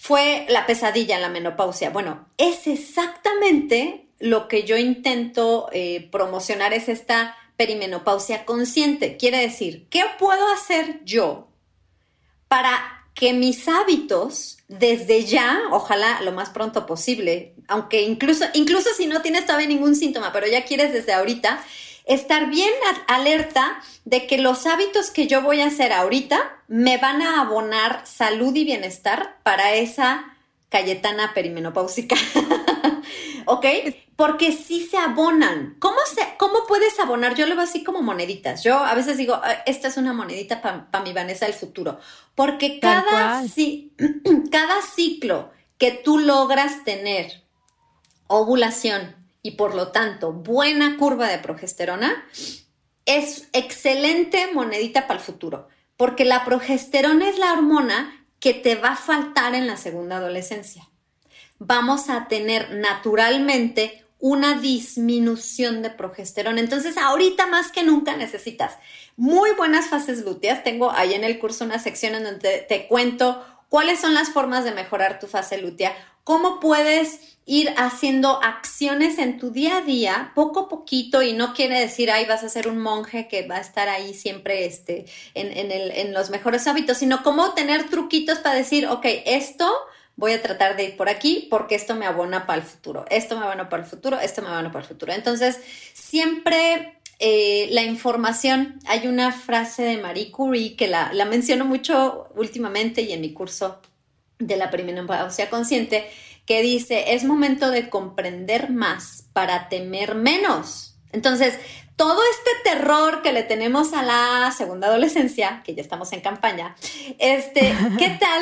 fue la pesadilla en la menopausia. Bueno, es exactamente lo que yo intento eh, promocionar, es esta perimenopausia consciente. Quiere decir, ¿qué puedo hacer yo para que mis hábitos desde ya, ojalá lo más pronto posible, aunque incluso, incluso si no tienes todavía ningún síntoma, pero ya quieres desde ahorita, estar bien alerta de que los hábitos que yo voy a hacer ahorita me van a abonar salud y bienestar para esa Cayetana perimenopáusica. ¿Ok? Porque sí se abonan. ¿Cómo, se, ¿Cómo puedes abonar? Yo lo veo así como moneditas. Yo a veces digo, ah, esta es una monedita para mi Vanessa del futuro. Porque cada, cada ciclo que tú logras tener ovulación, y por lo tanto buena curva de progesterona, es excelente monedita para el futuro, porque la progesterona es la hormona que te va a faltar en la segunda adolescencia. Vamos a tener naturalmente una disminución de progesterona. Entonces, ahorita más que nunca necesitas muy buenas fases lúteas. Tengo ahí en el curso una sección en donde te cuento cuáles son las formas de mejorar tu fase lútea, cómo puedes ir haciendo acciones en tu día a día, poco a poquito, y no quiere decir, ay, vas a ser un monje que va a estar ahí siempre este, en, en los mejores hábitos, sino cómo tener truquitos para decir, ok, esto voy a tratar de ir por aquí porque esto me abona para el futuro, esto me abona para el futuro, esto me abona para el futuro. Entonces, siempre eh, la información, hay una frase de Marie Curie que la, la menciono mucho últimamente y en mi curso de la sea consciente, que dice, es momento de comprender más para temer menos. Entonces, todo este terror que le tenemos a la segunda adolescencia, que ya estamos en campaña, este, ¿qué tal?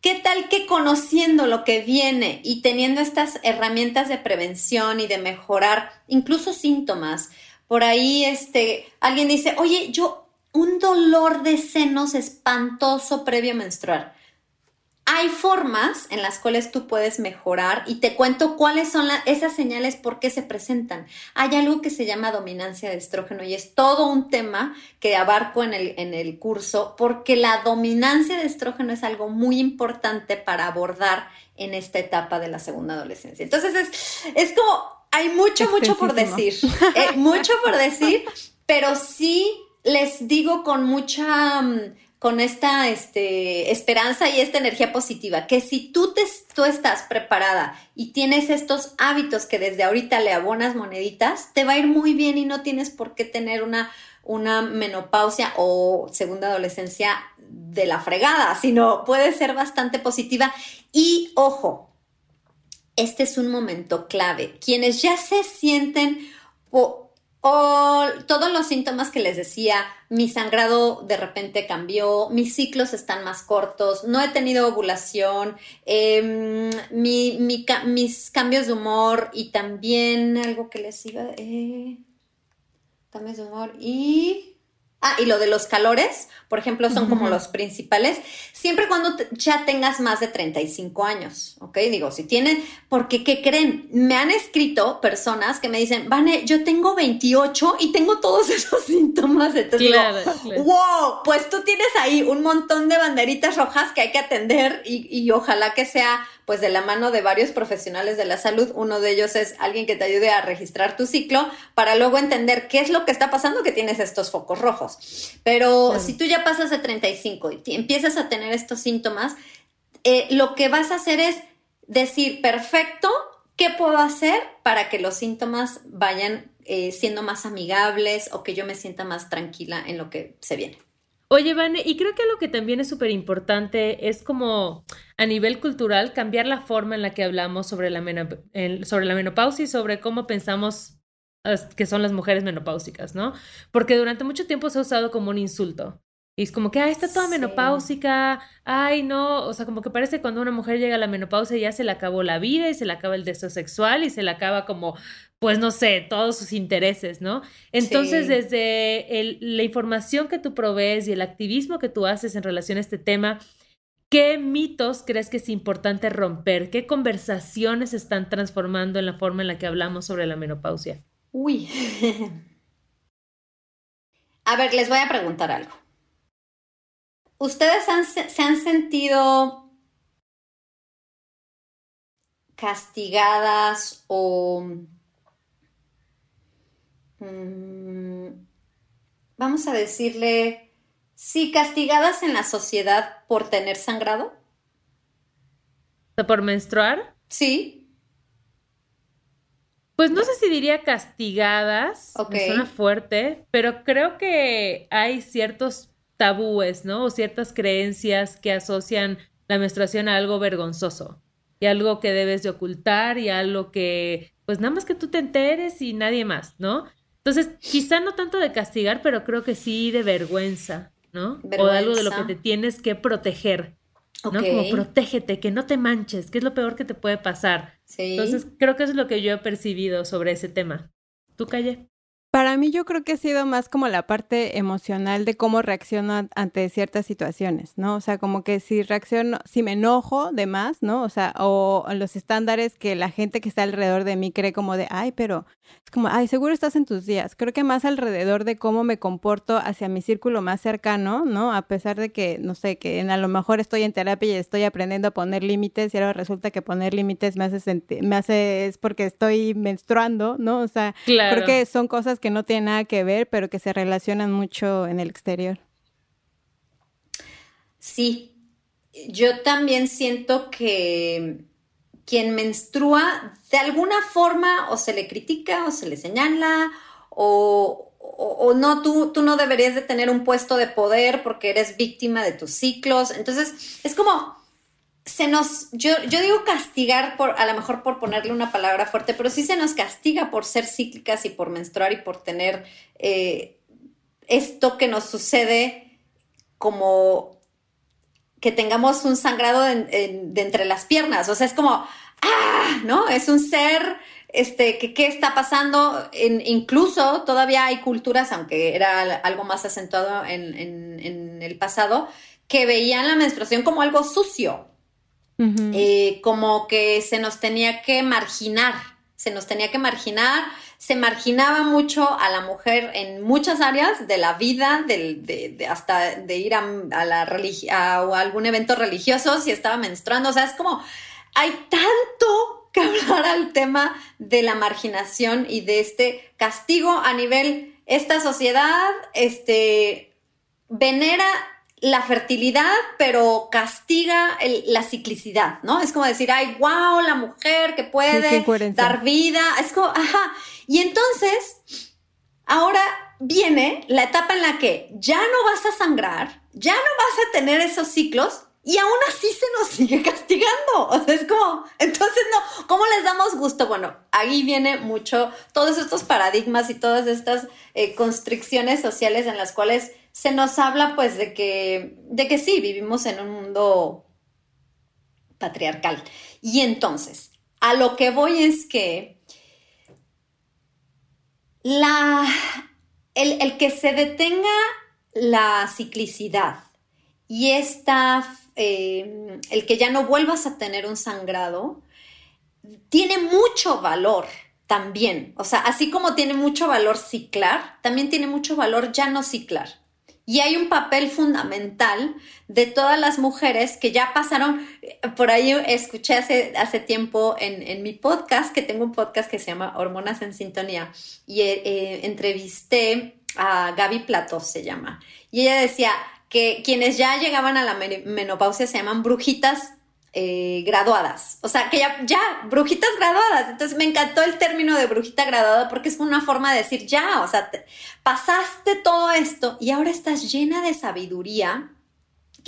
¿Qué tal que conociendo lo que viene y teniendo estas herramientas de prevención y de mejorar incluso síntomas? Por ahí, este, alguien dice, oye, yo, un dolor de senos espantoso previo a menstruar hay formas en las cuales tú puedes mejorar y te cuento cuáles son esas señales, por qué se presentan. Hay algo que se llama dominancia de estrógeno y es todo un tema que abarco en el, en el curso porque la dominancia de estrógeno es algo muy importante para abordar en esta etapa de la segunda adolescencia. Entonces es, es como, hay mucho, mucho por decir, eh, mucho por decir, pero sí les digo con mucha mm, con esta este, esperanza y esta energía positiva, que si tú, te, tú estás preparada y tienes estos hábitos que desde ahorita le abonas moneditas, te va a ir muy bien y no tienes por qué tener una, una menopausia o segunda adolescencia de la fregada, sino puede ser bastante positiva. Y ojo, este es un momento clave. Quienes ya se sienten o todos los síntomas que les decía, mi sangrado de repente cambió, mis ciclos están más cortos, no he tenido ovulación, em, mis cambios de humor y también algo que les iba, eh, cambios de humor y Ah, y lo de los calores, por ejemplo, son como los principales, siempre cuando ya tengas más de 35 años, ¿ok? Digo, si tienen, porque ¿qué creen? Me han escrito personas que me dicen, Vane, yo tengo 28 y tengo todos esos síntomas. Entonces digo, wow, pues tú tienes ahí un montón de banderitas rojas que hay que atender y, y ojalá que sea pues de la mano de varios profesionales de la salud. Uno de ellos es alguien que te ayude a registrar tu ciclo para luego entender qué es lo que está pasando que tienes estos focos rojos. Pero si tú ya pasas de 35 y empiezas a tener estos síntomas, eh, lo que vas a hacer es decir, perfecto, ¿qué puedo hacer para que los síntomas vayan eh, siendo más amigables o que yo me sienta más tranquila en lo que se viene? Oye, Vane, y creo que lo que también es súper importante es como a nivel cultural cambiar la forma en la que hablamos sobre la, sobre la menopausia y sobre cómo pensamos que son las mujeres menopáusicas, ¿no? Porque durante mucho tiempo se ha usado como un insulto. Y es como que, ah, está toda menopáusica, ay, no, o sea, como que parece que cuando una mujer llega a la menopausia ya se le acabó la vida y se le acaba el deseo sexual y se le acaba como, pues no sé, todos sus intereses, ¿no? Entonces, desde la información que tú provees y el activismo que tú haces en relación a este tema, ¿Qué mitos crees que es importante romper? ¿Qué conversaciones están transformando en la forma en la que hablamos sobre la menopausia? Uy. A ver, les voy a preguntar algo. ¿Ustedes se han sentido castigadas o... Mm, vamos a decirle, sí, castigadas en la sociedad por tener sangrado? ¿Por menstruar? Sí. Pues no sé si diría castigadas, okay. suena fuerte, pero creo que hay ciertos tabúes, ¿no? O ciertas creencias que asocian la menstruación a algo vergonzoso y algo que debes de ocultar y algo que, pues nada más que tú te enteres y nadie más, ¿no? Entonces, quizá no tanto de castigar, pero creo que sí de vergüenza, ¿no? O de algo de lo que te tienes que proteger, ¿no? Como protégete, que no te manches, que es lo peor que te puede pasar. Sí. Entonces, creo que eso es lo que yo he percibido sobre ese tema. ¿Tú, Calle? Para mí yo creo que ha sido más como la parte emocional de cómo reacciono ante ciertas situaciones, ¿no? O sea, como que si reacciono, si me enojo de más, ¿no? O sea, o los estándares que la gente que está alrededor de mí cree como de, ay, pero es como, ay, seguro estás en tus días. Creo que más alrededor de cómo me comporto hacia mi círculo más cercano, ¿no? A pesar de que, no sé, que a lo mejor estoy en terapia y estoy aprendiendo a poner límites y ahora resulta que poner límites me hace sentir, me hace, es porque estoy menstruando, ¿no? O sea, creo que son cosas que no tienen nada que ver, pero que se relacionan mucho en el exterior. Sí, yo también siento que quien menstrua de alguna forma o se le critica o se le señala o, o, no, tú, tú no deberías de tener un puesto de poder porque eres víctima de tus ciclos. Entonces, es como, se nos, yo, yo digo castigar por, a lo mejor por ponerle una palabra fuerte, pero sí se nos castiga por ser cíclicas y por menstruar y por tener eh, esto que nos sucede como que tengamos un sangrado de entre las piernas. O sea, es como, ¡ah! ¿No? Es un ser, este, que qué está pasando. incluso todavía hay culturas, aunque era algo más acentuado en, en el pasado, que veían la menstruación como algo sucio. Eh, como que se nos tenía que marginar, se nos tenía que marginar, se marginaba mucho a la mujer en muchas áreas de la vida, de, hasta de ir a, la o algún evento religioso si estaba menstruando, o sea, es como, hay tanto que hablar al tema de la marginación y de este castigo a nivel, esta sociedad, este, venera la fertilidad, pero castiga la ciclicidad, ¿no? Es como decir, ay, wow, la mujer que puede dar vida. Es como, ajá. Y entonces, ahora viene la etapa en la que ya no vas a sangrar, ya no vas a tener esos ciclos y aún así se nos sigue castigando. O sea, es como, entonces no, ¿cómo les damos gusto? Bueno, ahí viene mucho todos estos paradigmas y todas estas eh, constricciones sociales en las cuales se nos habla pues de que, de que sí, vivimos en un mundo patriarcal. Y entonces, a lo que voy es que la, el, que se detenga la ciclicidad y esta, eh, el que ya no vuelvas a tener un sangrado, tiene mucho valor también. O sea, así como tiene mucho valor ciclar, también tiene mucho valor ya no ciclar. Y hay un papel fundamental de todas las mujeres que ya pasaron, por ahí escuché hace, hace tiempo en, mi podcast, que tengo un podcast que se llama Hormonas en Sintonía, y eh, eh, entrevisté a Gaby Platos, se llama. Y ella decía que quienes ya llegaban a la menopausia se llaman brujitas eh, graduadas. O sea, que ya, ya, brujitas graduadas. Entonces me encantó el término de brujita graduada porque es una forma de decir ya, o sea, pasaste todo esto y ahora estás llena de sabiduría.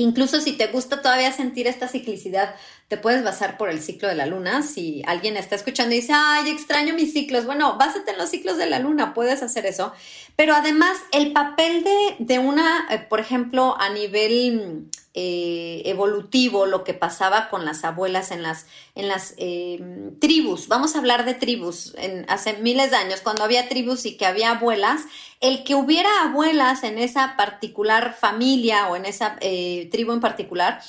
Incluso si te gusta todavía sentir esta ciclicidad, te puedes basar por el ciclo de la luna. Si alguien está escuchando y dice, ay, extraño mis ciclos, bueno, básate en los ciclos de la luna, puedes hacer eso. Pero además, el papel de, de una, eh, por ejemplo, a nivel eh, evolutivo, lo que pasaba con las abuelas en las, en las em, tribus. Vamos a hablar de tribus. Hace miles de años, cuando había tribus y que había abuelas, el que hubiera abuelas en esa particular familia o en esa eh, tribu en particular,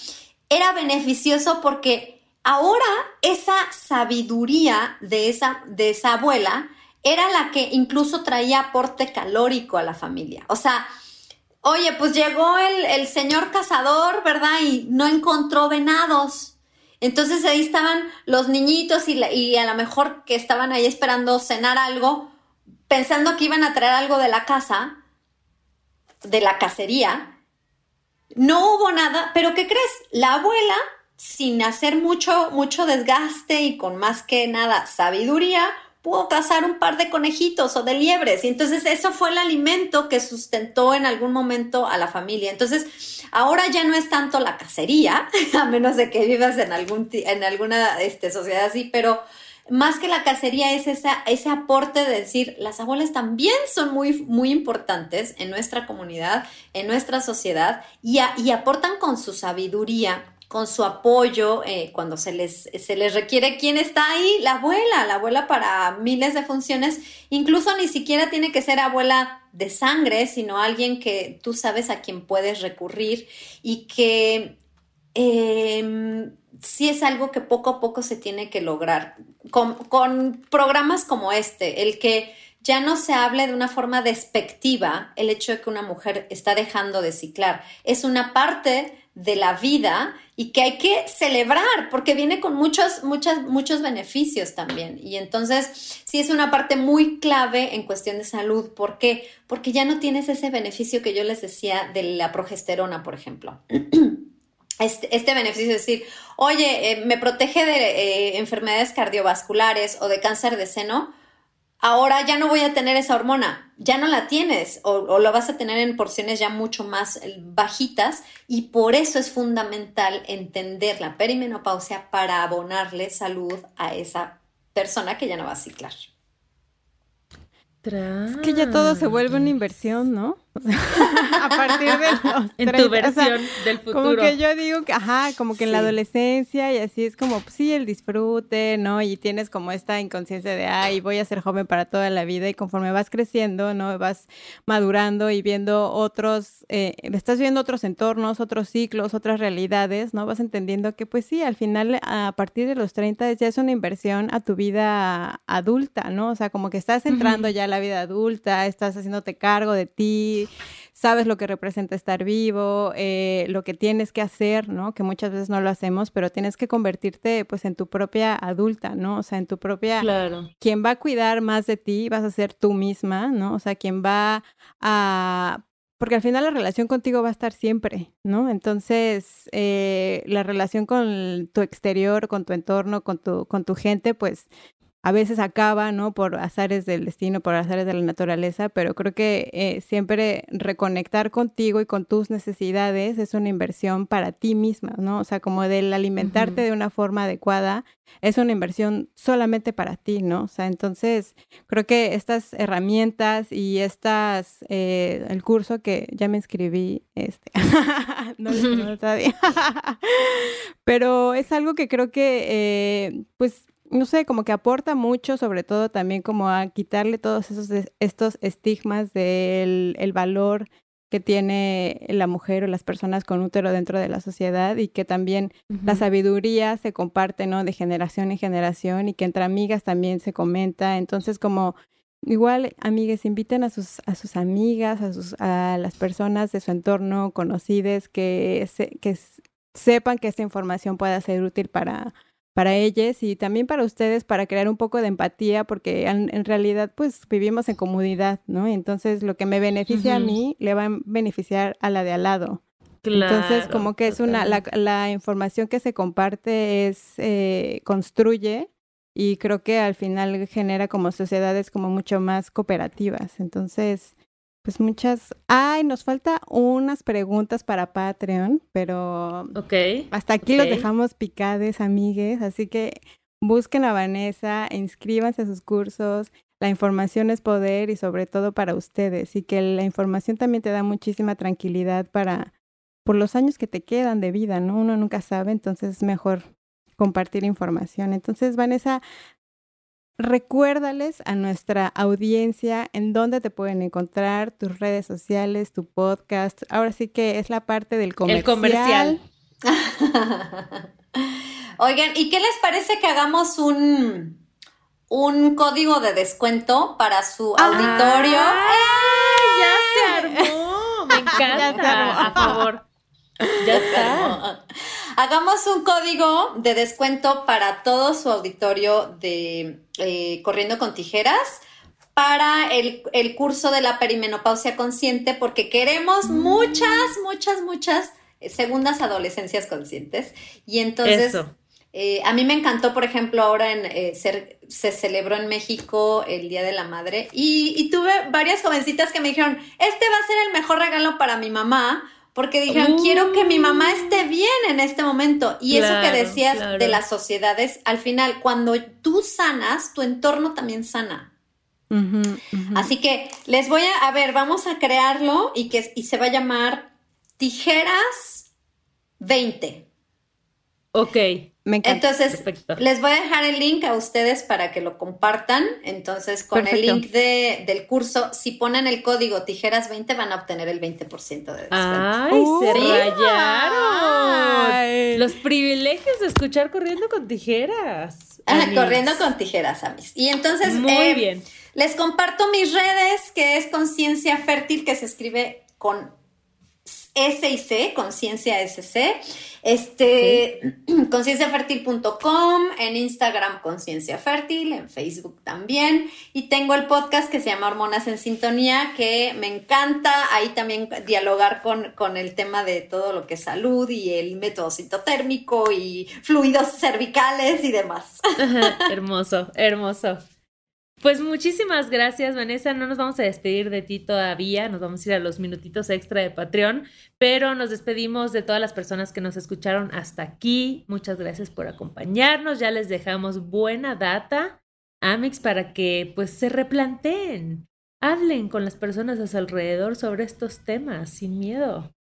era beneficioso porque ahora esa sabiduría de esa, de esa abuela era la que incluso traía aporte calórico a la familia. O sea, oye, pues llegó el, señor cazador, ¿verdad? Y no encontró venados. Entonces ahí estaban los niñitos y, y a lo mejor que estaban ahí esperando cenar algo, pensando que iban a traer algo de la casa, de la cacería. No hubo nada, pero ¿qué crees? La abuela, sin hacer mucho, mucho desgaste y con más que nada sabiduría, pudo cazar un par de conejitos o de liebres. Y entonces eso fue el alimento que sustentó en algún momento a la familia. Entonces, ahora ya no es tanto la cacería, a menos de que vivas en, algún, en alguna este, sociedad así, pero más que la cacería es esa, ese aporte de decir, las abuelas también son muy, muy importantes en nuestra comunidad, en nuestra sociedad, y, aportan con su sabiduría con su apoyo eh, cuando se les, se les requiere. ¿Quién está ahí? La abuela, la abuela para miles de funciones. Incluso ni siquiera tiene que ser abuela de sangre, sino alguien que tú sabes a quien puedes recurrir y que em, sí es algo que poco a poco se tiene que lograr. Con, programas como este, el que ya no se hable de una forma despectiva el hecho de que una mujer está dejando de ciclar. Es una parte de la vida y que hay que celebrar porque viene con muchos, muchos, muchos beneficios también. Y entonces sí es una parte muy clave en cuestión de salud. ¿Por qué? Porque ya no tienes ese beneficio que yo les decía de la progesterona, por ejemplo. Este, este, beneficio es decir, oye, eh, me protege de eh, enfermedades cardiovasculares o de cáncer de seno, ahora ya no voy a tener esa hormona, ya no la tienes o, o, lo vas a tener en porciones ya mucho más eh, bajitas y por eso es fundamental entender la perimenopausia para abonarle salud a esa persona que ya no va a ciclar. Es que ya todo se vuelve una inversión, ¿no? a partir de los En tu versión del futuro. Como que yo digo que, ajá, como que en la adolescencia y así es como, pues, sí, el disfrute, ¿no? Y tienes como esta inconsciencia de, ay, voy a ser joven para toda la vida y conforme vas creciendo, ¿no? Vas madurando y viendo otros, eh, estás viendo otros entornos, otros ciclos, otras realidades, ¿no? Vas entendiendo que, pues sí, al final, a partir de los 30 ya es una inversión a tu vida adulta, ¿no? O sea, como que estás entrando ya a la vida adulta, estás haciéndote cargo de ti, sabes lo que representa estar vivo, eh, lo que tienes que hacer, ¿no? Que muchas veces no lo hacemos, pero tienes que convertirte pues en tu propia adulta, ¿no? O sea, en tu propia... Claro. Quien va a cuidar más de ti vas a ser tú misma, ¿no? O sea, quien va a porque al final la relación contigo va a estar siempre, ¿no? Entonces, eh, la relación con tu exterior, con tu entorno, con tu, con tu gente, pues a veces acaba, ¿no? Por azares del destino, por azares de la naturaleza, pero creo que eh, siempre reconectar contigo y con tus necesidades es una inversión para ti misma, ¿no? O sea, como del alimentarte de una forma adecuada es una inversión solamente para ti, ¿no? O sea, entonces creo que estas herramientas y estas, eh, el curso que ya me inscribí, este, no lo todavía, pero es algo que creo que, eh, pues, no sé, como que aporta mucho, sobre todo también como a quitarle todos esos estos estigmas del el valor que tiene la mujer o las personas con útero dentro de la sociedad y que también la sabiduría se comparte, ¿no? De generación en generación y que entre amigas también se comenta. Entonces, como igual, amigas, inviten a sus, a sus amigas, a, sus, a las personas de su entorno conocidas que, que sepan que esta información pueda ser útil para para ellas y también para ustedes para crear un poco de empatía porque en, realidad pues vivimos en comunidad, ¿no? Entonces lo que me beneficia a mí le va a beneficiar a la de al lado. Entonces como que es una, la, la, información que se comparte es, eh, construye y creo que al final genera como sociedades como mucho más cooperativas. Entonces, pues muchas. Ay, nos falta unas preguntas para Patreon, pero Ok. hasta aquí los dejamos picades, amigues. Así que busquen a Vanessa, inscríbanse a sus cursos. La información es poder y sobre todo para ustedes. Y que la información también te da muchísima tranquilidad para por los años que te quedan de vida, ¿no? Uno nunca sabe, entonces es mejor compartir información. Entonces, Vanessa, recuérdales a nuestra audiencia en dónde te pueden encontrar, tus redes sociales, tu podcast. Ahora sí que es la parte del comercial. El comercial. Oigan, ¿y qué les parece que hagamos un, un código de descuento para su auditorio? ¡Ya se armó! Me encanta. A favor. Ya está. Hagamos un código de descuento para todo su auditorio de eh, Corriendo con Tijeras para el, curso de la perimenopausia consciente porque queremos muchas, muchas, muchas segundas adolescencias conscientes. Y entonces, eh, a mí me encantó, por ejemplo, ahora en, eh, se celebró en México el Día de la Madre y, tuve varias jovencitas que me dijeron, este va a ser el mejor regalo para mi mamá. Porque dijeron, quiero que mi mamá uh. esté bien en este momento. Y eso que decías de las sociedades, al final, cuando tú sanas, tu entorno también sana. Así que les voy a, a ver, vamos a crearlo y que y se va a llamar Tijeras 20. Ok. Me encanta. Entonces, les voy a dejar el link a ustedes para que lo compartan. Entonces, con el link de, del curso, si ponen el código tijeras 20, van a obtener el 20% de descuento. ¡Ay, se rayaron! Los privilegios de escuchar corriendo con tijeras. corriendo con tijeras, Amis. Y entonces, muy eh, bien. Les comparto mis redes, que es Conciencia Fértil, que se escribe con S y C, Conciencia SC, este, concienciafertil.com, en Instagram Conciencia Fértil, en Facebook también, y tengo el podcast que se llama Hormonas en Sintonía, que me encanta ahí también dialogar con, con el tema de todo lo que es salud y el método citotérmico y fluidos cervicales y demás. hermoso, hermoso. Pues muchísimas gracias, Vanessa. No nos vamos a despedir de ti todavía, nos vamos a ir a los minutitos extra de Patreon, pero nos despedimos de todas las personas que nos escucharon hasta aquí. Muchas gracias por acompañarnos. Ya les dejamos buena data, Amix, para que pues se replanteen, hablen con las personas a su alrededor sobre estos temas sin miedo.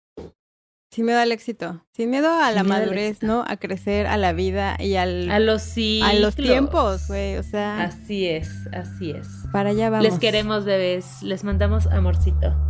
Sin miedo al éxito, sin miedo a la madurez, ¿no? A crecer, a la vida y al... A los. A los tiempos, güey, o sea... Así es, así es. Para allá vamos. Les queremos, bebés, les mandamos amorcito.